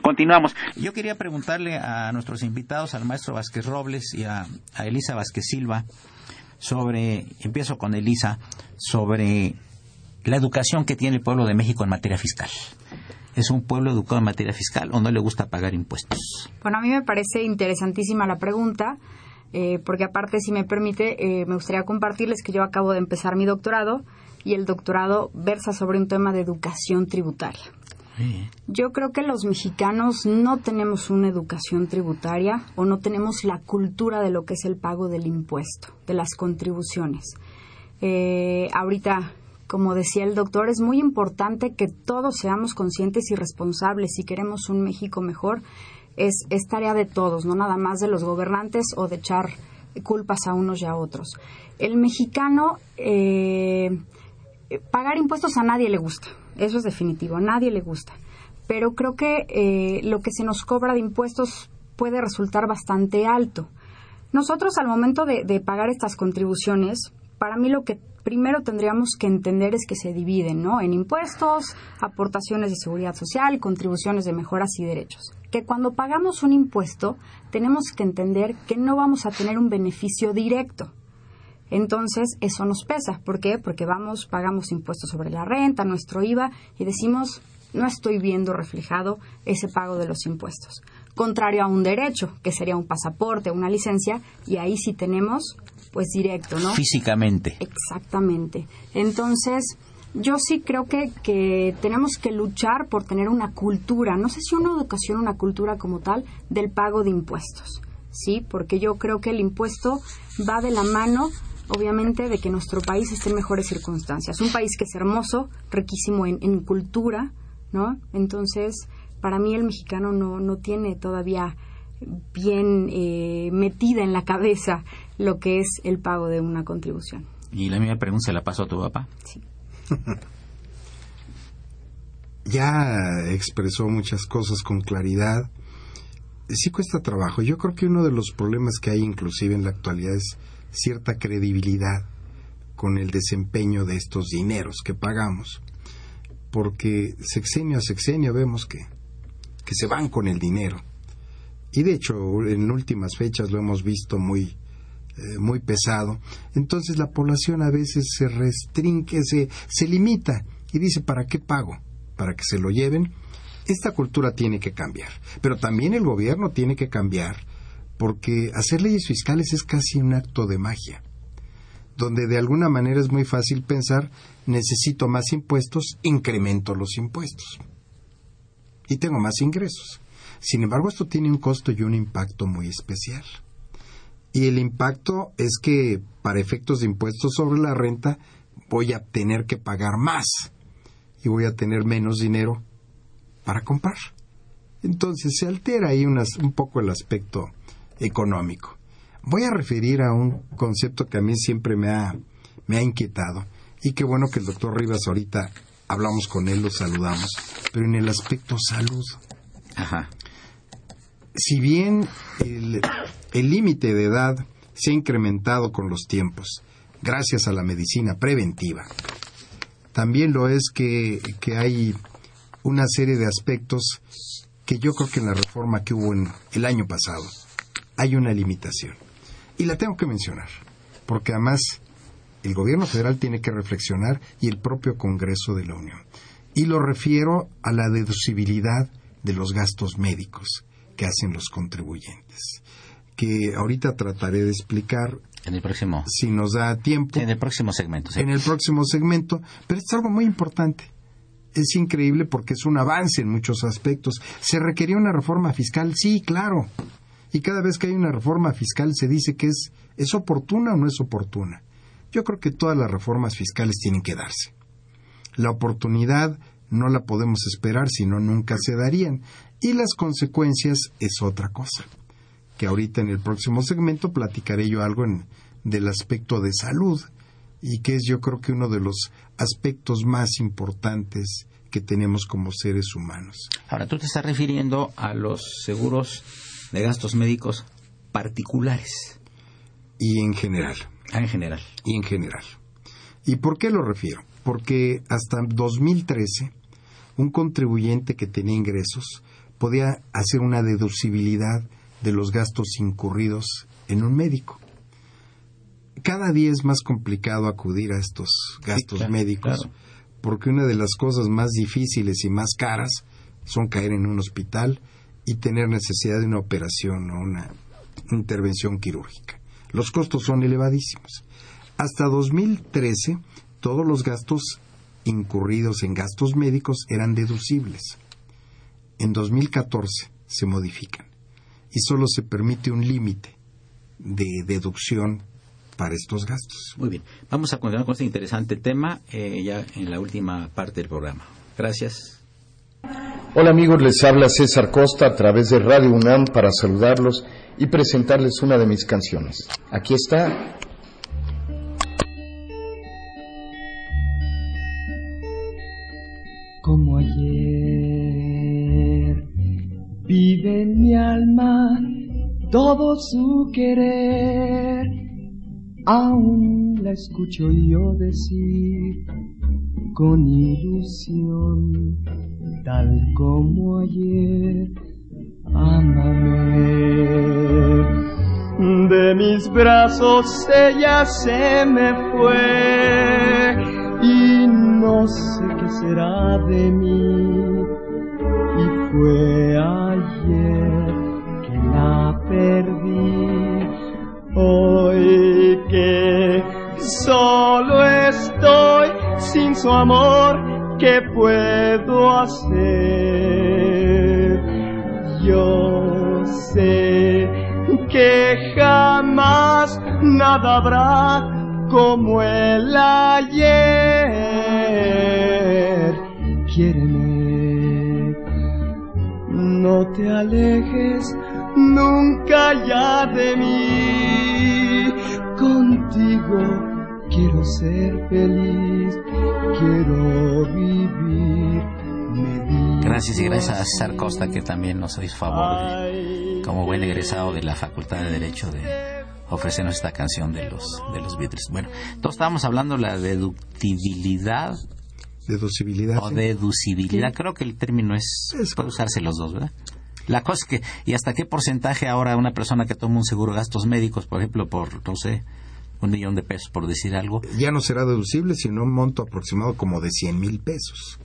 A: Continuamos. Yo quería preguntarle a nuestros invitados, al maestro Vázquez Robles y a, a Elisa Vázquez Silva, sobre, empiezo con Elisa, sobre la educación que tiene el pueblo de México en materia fiscal. ¿Es un pueblo educado en materia fiscal o no le gusta pagar impuestos?
C: Bueno, a mí me parece interesantísima la pregunta, eh, porque aparte, si me permite, eh, me gustaría compartirles que yo acabo de empezar mi doctorado y el doctorado versa sobre un tema de educación tributaria. Yo creo que los mexicanos no tenemos una educación tributaria o no tenemos la cultura de lo que es el pago del impuesto, de las contribuciones. Eh, ahorita, como decía el doctor, es muy importante que todos seamos conscientes y responsables si queremos un México mejor. Es, tarea de todos, no nada más de los gobernantes o de echar culpas a unos y a otros. El mexicano, eh, pagar impuestos a nadie le gusta eso es definitivo, a nadie le gusta. Pero creo que eh, lo que se nos cobra de impuestos puede resultar bastante alto. Nosotros al momento de, pagar estas contribuciones, para mí lo que primero tendríamos que entender es que se dividen, ¿no? En impuestos, aportaciones de seguridad social, contribuciones de mejoras y derechos. Que cuando pagamos un impuesto, tenemos que entender que no vamos a tener un beneficio directo. Entonces, eso nos pesa. ¿Por qué? Porque vamos, pagamos impuestos sobre la renta, nuestro IVA, y decimos, no estoy viendo reflejado ese pago de los impuestos. Contrario a un derecho, que sería un pasaporte, una licencia, y ahí sí tenemos pues directo, ¿no?
A: Físicamente.
C: Exactamente. Entonces, yo sí creo que, que tenemos que luchar por tener una cultura, no sé si una educación, una cultura como tal, del pago de impuestos, ¿sí? Porque yo creo que el impuesto va de la mano obviamente de que nuestro país esté en mejores circunstancias. Un país que es hermoso, riquísimo en, en cultura, ¿no? Entonces, para mí el mexicano no, no tiene todavía bien eh, metida en la cabeza lo que es el pago de una contribución.
A: Y la misma pregunta se la pasó a tu papá.
C: Sí.
B: ya expresó muchas cosas con claridad. Sí cuesta trabajo. Yo creo que uno de los problemas que hay inclusive en la actualidad es cierta credibilidad con el desempeño de estos dineros que pagamos. Porque sexenio a sexenio vemos que, que se van con el dinero. Y de hecho, en últimas fechas lo hemos visto muy, eh, muy pesado. Entonces la población a veces se restringe, se, se limita y dice, ¿para qué pago? ¿Para que se lo lleven? Esta cultura tiene que cambiar. Pero también el gobierno tiene que cambiar porque hacer leyes fiscales es casi un acto de magia, donde de alguna manera es muy fácil pensar, necesito más impuestos, incremento los impuestos. Y tengo más ingresos. Sin embargo, esto tiene un costo y un impacto muy especial. Y el impacto es que, para efectos de impuestos sobre la renta, voy a tener que pagar más y voy a tener menos dinero para comprar. Entonces se altera ahí un poco el aspecto económico. Voy a referir a un concepto que a mí siempre me ha, me ha inquietado y qué bueno que el doctor Rivas ahorita hablamos con él, lo saludamos, pero en el aspecto salud.
A: Ajá.
B: Si bien el límite de edad se ha incrementado con los tiempos, gracias a la medicina preventiva, también lo es que, que hay una serie de aspectos que yo creo que en la reforma que hubo en el año pasado hay una limitación. Y la tengo que mencionar, porque además el gobierno federal tiene que reflexionar y el propio Congreso de la Unión. Y lo refiero a la deducibilidad de los gastos médicos que hacen los contribuyentes, que ahorita trataré de explicar
A: en el próximo.
B: si nos da tiempo.
A: En el próximo segmento
B: en el próximo segmento. Pero es algo muy importante. Es increíble porque es un avance en muchos aspectos. Se requería una reforma fiscal sí claro. Y cada vez que hay una reforma fiscal se dice que es, es oportuna o no es oportuna. Yo creo que todas las reformas fiscales tienen que darse. La oportunidad no la podemos esperar, sino nunca se darían. Y las consecuencias es otra cosa, que ahorita en el próximo segmento platicaré yo algo en, del aspecto de salud, y que es yo creo que uno de los aspectos más importantes que tenemos como seres humanos.
A: Ahora, tú te estás refiriendo a los seguros de gastos médicos particulares.
B: Y en general.
A: Ah, en general.
B: Y en general. ¿Y por qué lo refiero? Porque hasta 2013 un contribuyente que tenía ingresos podía hacer una deducibilidad de los gastos incurridos en un médico. Cada día es más complicado acudir a estos gastos médicos porque una de las cosas más difíciles y más caras son caer en un hospital y tener necesidad de una operación o una intervención quirúrgica. Los costos son elevadísimos. Hasta 2013, todos los gastos incurridos en gastos médicos eran deducibles. En 2014 se modifican y solo se permite un límite de deducción para estos gastos.
A: Muy bien, vamos a continuar con este interesante tema eh, ya en la última parte del programa. Gracias.
H: Hola amigos, les habla César Costa a través de Radio UNAM para saludarlos y presentarles una de mis canciones. Aquí está.
I: Todo su querer, aún la escucho yo decir con ilusión tal como ayer. Ámame. De mis brazos ella se me fue y no sé qué será de mí. Y fue ayer perdí. Hoy que solo estoy sin su amor, ¿qué puedo hacer? Yo sé que jamás nada habrá como el ayer. Quiéreme, no te alejes nunca ya de mí. Contigo quiero ser feliz, quiero vivir.
A: Gracias y gracias a César Costa que también nos hizo favor de, como buen egresado de la Facultad de Derecho de ofrecernos esta canción de los de los Beatles. Bueno, todos estábamos hablando de la deductibilidad
B: deducibilidad
A: o deducibilidad. Creo que el término es, puede usarse los dos, ¿verdad? La cosa es que, ¿y hasta qué porcentaje ahora una persona que toma un seguro de gastos médicos, por ejemplo, por, no sé, un millón de pesos, por decir algo?
B: Ya no será deducible, sino un monto aproximado como de 100 mil pesos.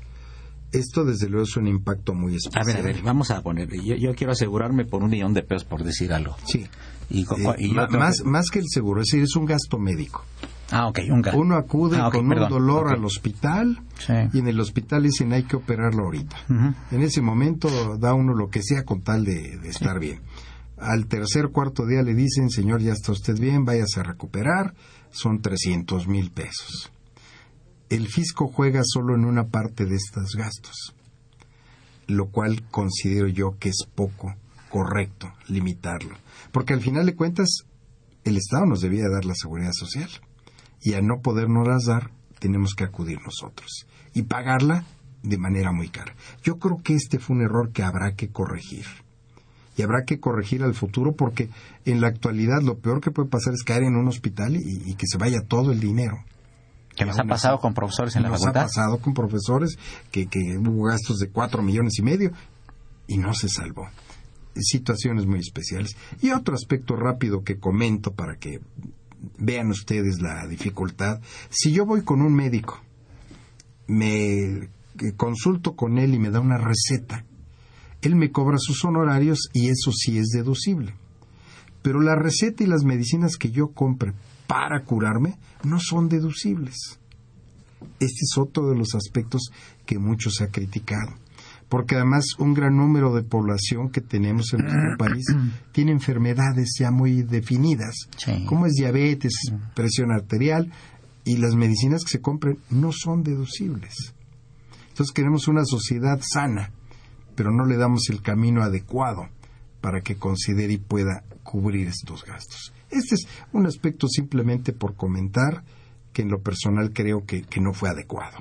B: Esto, desde luego, es un impacto muy especial.
A: A ver, a ver, vamos a poner. Yo, yo quiero asegurarme por un millón de pesos, por decir algo.
B: Sí.
A: Y,
B: eh, más, más que el seguro, es decir, es un gasto médico.
A: Ah, ok, un.
B: Uno acude ah, con un dolor al hospital y en el hospital dicen hay que operarlo ahorita. En ese momento da uno lo que sea con tal de, estar bien. Al tercer, cuarto día le dicen, señor, ya está usted bien, váyase a recuperar, son 300 mil pesos el fisco juega solo en una parte de estos gastos, lo cual considero yo que es poco correcto limitarlo, porque al final de cuentas el Estado nos debía dar la seguridad social y a no podernos dar tenemos que acudir nosotros y pagarla de manera muy cara. Yo creo que este fue un error que habrá que corregir. Y habrá que corregir al futuro porque en la actualidad lo peor que puede pasar es caer en un hospital y que se vaya todo el dinero.
A: ¿Qué nos ha pasado con profesores en la facultad?
B: Nos ha pasado con profesores que, que hubo gastos de cuatro millones y medio y no se salvó. Situaciones muy especiales. Y otro aspecto rápido que comento para que vean ustedes la dificultad. Si yo voy con un médico, me consulto con él y me da una receta, él me cobra sus honorarios y eso sí es deducible. Pero la receta y las medicinas que yo compre para curarme no son deducibles. Este es otro de los aspectos que mucho se ha criticado, porque además un gran número de población que tenemos en nuestro país tiene enfermedades ya muy definidas, como es diabetes, presión arterial, y las medicinas que se compren no son deducibles. Entonces queremos una sociedad sana, pero no le damos el camino adecuado para que considere y pueda cubrir estos gastos. Este es un aspecto simplemente por comentar que en lo personal creo que, no fue adecuado.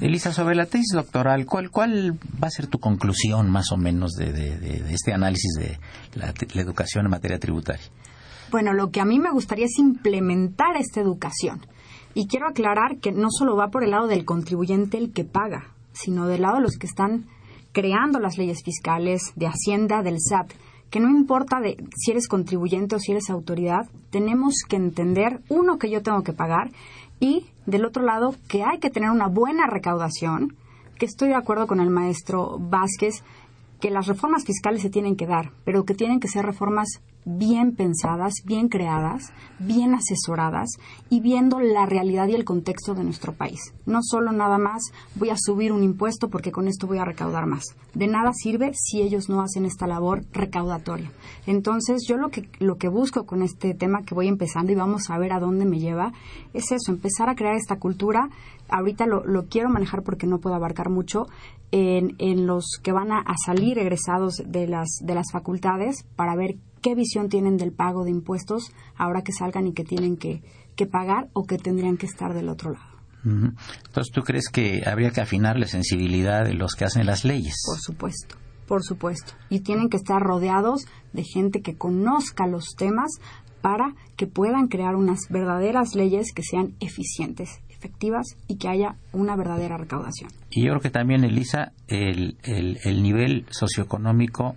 A: Elisa, sobre la tesis doctoral, ¿cuál, ¿cuál va a ser tu conclusión más o menos de, este análisis de la, educación en materia tributaria?
C: Bueno, lo que a mí me gustaría es implementar esta educación. Y quiero aclarar que no solo va por el lado del contribuyente el que paga, sino del lado de los que están creando las leyes fiscales, de Hacienda, del SAT que no importa de si eres contribuyente o si eres autoridad, tenemos que entender, uno, que yo tengo que pagar y, del otro lado, que hay que tener una buena recaudación, que estoy de acuerdo con el maestro Vázquez, que las reformas fiscales se tienen que dar, pero que tienen que ser reformas bien pensadas, bien creadas, bien asesoradas y viendo la realidad y el contexto de nuestro país. No solo nada más voy a subir un impuesto porque con esto voy a recaudar más. De nada sirve si ellos no hacen esta labor recaudatoria. Entonces, yo lo que, lo que busco con este tema que voy empezando y vamos a ver a dónde me lleva, es eso, empezar a crear esta cultura. Ahorita lo, lo quiero manejar porque no puedo abarcar mucho en, en los que van a, a salir egresados de las, de las facultades para ver qué visión tienen del pago de impuestos ahora que salgan y que tienen que, pagar o que tendrían que estar del otro lado.
A: Entonces, ¿tú crees que habría que afinar la sensibilidad de los que hacen las leyes?
C: Por supuesto, por supuesto. Y tienen que estar rodeados de gente que conozca los temas para que puedan crear unas verdaderas leyes que sean eficientes, y que haya una verdadera recaudación.
A: Y yo creo que también, Elisa, el, el, el nivel socioeconómico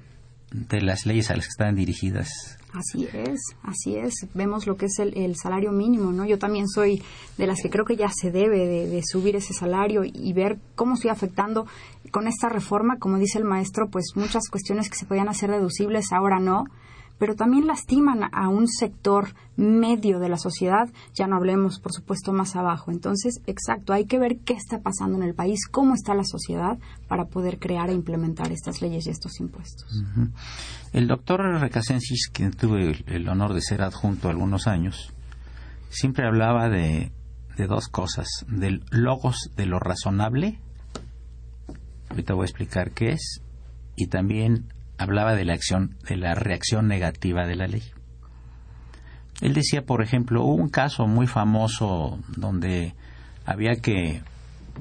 A: de las leyes a las que están dirigidas.
C: Así es, así es. Vemos lo que es el, salario mínimo, ¿no? Yo también soy de las que creo que ya se debe de, subir ese salario y, ver cómo estoy afectando con esta reforma, como dice el maestro, pues muchas cuestiones que se podían hacer deducibles ahora no, pero también lastiman a un sector medio de la sociedad, ya no hablemos, por supuesto, más abajo. Entonces, exacto, hay que ver qué está pasando en el país, cómo está la sociedad para poder crear e implementar estas leyes y estos impuestos.
A: El doctor Recasensis, quien tuve el honor de ser adjunto algunos años, siempre hablaba de, de dos cosas, del logos de lo razonable, ahorita voy a explicar qué es, y también hablaba de la acción, de la reacción negativa de la ley. Él decía, por ejemplo, hubo un caso muy famoso donde había que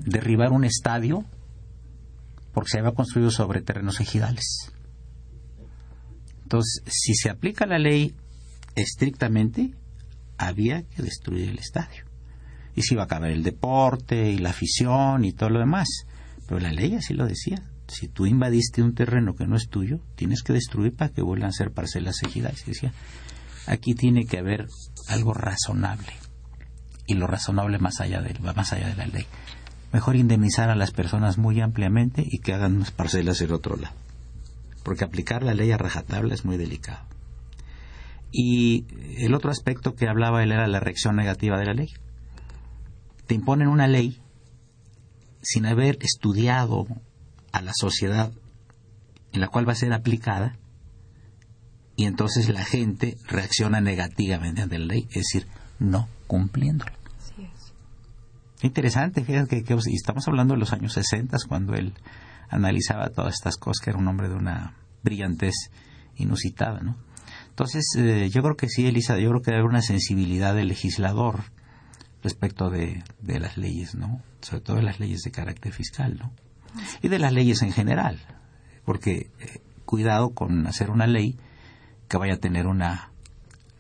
A: derribar un estadio porque se había construido sobre terrenos ejidales. Entonces, si se aplica la ley estrictamente, había que destruir el estadio. Y se iba a acabar el deporte y la afición y todo lo demás. Pero la ley así lo decía. Si tú invadiste un terreno que no es tuyo, tienes que destruir para que vuelvan a ser parcelas ejidales. Decía, aquí tiene que haber algo razonable. Y lo razonable más allá de, más allá de la ley. Mejor indemnizar a las personas muy ampliamente y que hagan unas parcelas en otro lado. Porque aplicar la ley a rajatabla es muy delicado. Y el otro aspecto que hablaba él era la reacción negativa de la ley. Te imponen una ley sin haber estudiado a la sociedad en la cual va a ser aplicada y entonces la gente reacciona negativamente ante la ley, es decir, no cumpliéndola. Interesante, fíjate que, estamos hablando de los años 60 cuando él analizaba todas estas cosas, que era un hombre de una brillantez inusitada, ¿no? Entonces, eh, yo creo que sí, Elisa, yo creo que debe haber una sensibilidad del legislador respecto de, de las leyes, ¿no? Sobre todo de las leyes de carácter fiscal, ¿no? Y de las leyes en general, porque eh, cuidado con hacer una ley que vaya a tener una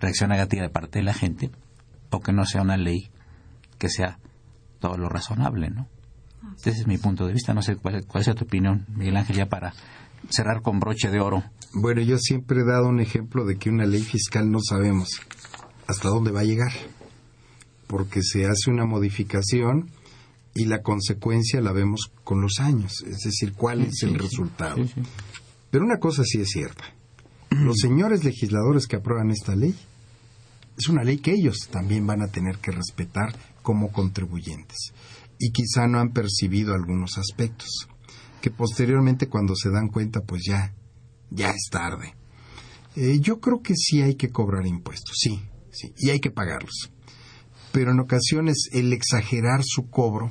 A: reacción negativa de parte de la gente o que no sea una ley que sea todo lo razonable, ¿no? Ese es mi punto de vista. No sé cuál, cuál es tu opinión, Miguel Ángel, ya para cerrar con broche de oro.
B: Bueno, yo siempre he dado un ejemplo de que una ley fiscal no sabemos hasta dónde va a llegar, porque se hace una modificación y la consecuencia la vemos con los años, es decir, cuál es el resultado. Pero una cosa sí es cierta, los señores legisladores que aprueban esta ley, es una ley que ellos también van a tener que respetar como contribuyentes y quizá no han percibido algunos aspectos que posteriormente cuando se dan cuenta pues ya ya es tarde. Eh, yo creo que sí hay que cobrar impuestos, sí, sí, y hay que pagarlos. Pero en ocasiones el exagerar su cobro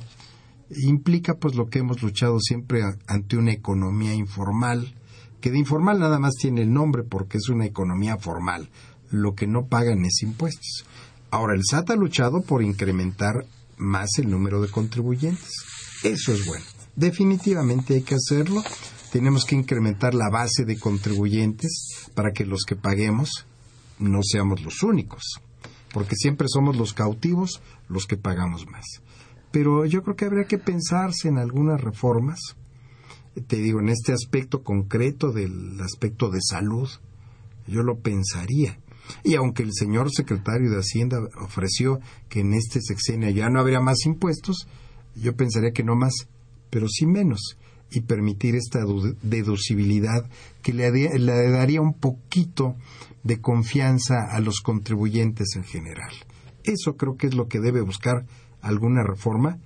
B: implica pues lo que hemos luchado siempre ante una economía informal, que de informal nada más tiene el nombre porque es una economía formal, lo que no pagan es impuestos. Ahora el SAT ha luchado por incrementar más el número de contribuyentes. Eso es bueno. Definitivamente hay que hacerlo. Tenemos que incrementar la base de contribuyentes para que los que paguemos no seamos los únicos, porque siempre somos los cautivos los que pagamos más. Pero yo creo que habría que pensarse en algunas reformas, te digo, en este aspecto concreto del aspecto de salud, yo lo pensaría. Y aunque el señor secretario de Hacienda ofreció que en este sexenio ya no habría más impuestos, yo pensaría que no más, pero sí menos, y permitir esta deducibilidad que le, le daría un poquito de confianza a los contribuyentes en general. Eso creo que es lo que debe buscar alguna reforma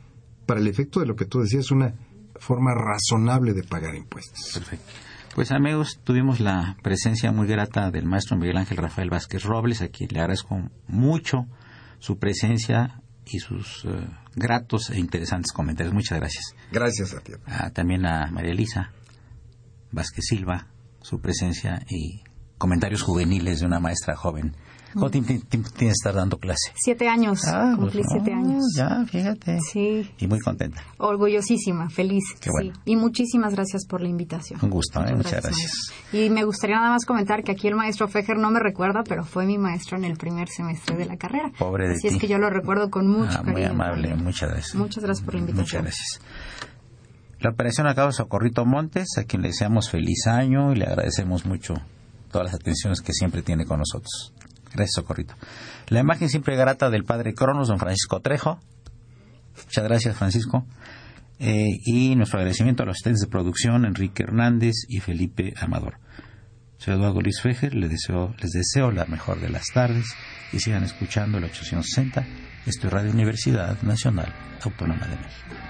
B: para el efecto de lo que tú decías, una forma razonable de pagar impuestos.
A: Perfecto. Pues amigos, tuvimos la presencia muy grata del maestro Miguel Ángel Rafael Vázquez Robles, a quien le agradezco mucho su presencia y sus eh, gratos e interesantes comentarios. Muchas gracias.
B: Gracias a ti.
A: también a María Elisa Vázquez Silva, su presencia y comentarios juveniles de una maestra joven ¿Cuánto tiempo tienes que estar dando clase?
C: Siete años.
A: Ah,
C: cumplí
A: pues,
C: siete años.
A: Ya, fíjate.
C: Sí.
A: Y muy contenta.
C: Orgullosísima, feliz.
A: Qué bueno.
C: Sí. Y muchísimas gracias por la invitación.
A: Un gusto, ¿eh? muchas, gracias.
C: Y me gustaría nada más comentar que aquí el maestro Fejer no me recuerda, pero fue mi maestro en el primer semestre de la carrera.
A: Pobre de
C: Así
A: ti.
C: es que yo lo recuerdo con mucho
A: ah,
C: cariño.
A: Muy amable, muchas gracias.
C: Muchas gracias por la invitación.
A: Muchas gracias. La operación a cabo de Socorrito Montes, a quien le deseamos feliz año y le agradecemos mucho todas las atenciones que siempre tiene con nosotros. Gracias, Socorrito. La imagen siempre grata del padre Cronos, don Francisco Trejo. Muchas gracias, Francisco. Eh, y nuestro agradecimiento a los asistentes de producción, Enrique Hernández y Felipe Amador.
F: Soy Eduardo Luis Fejer, les deseo, les deseo la mejor de las tardes y sigan escuchando el 860. Esto es Radio Universidad Nacional Autónoma de México.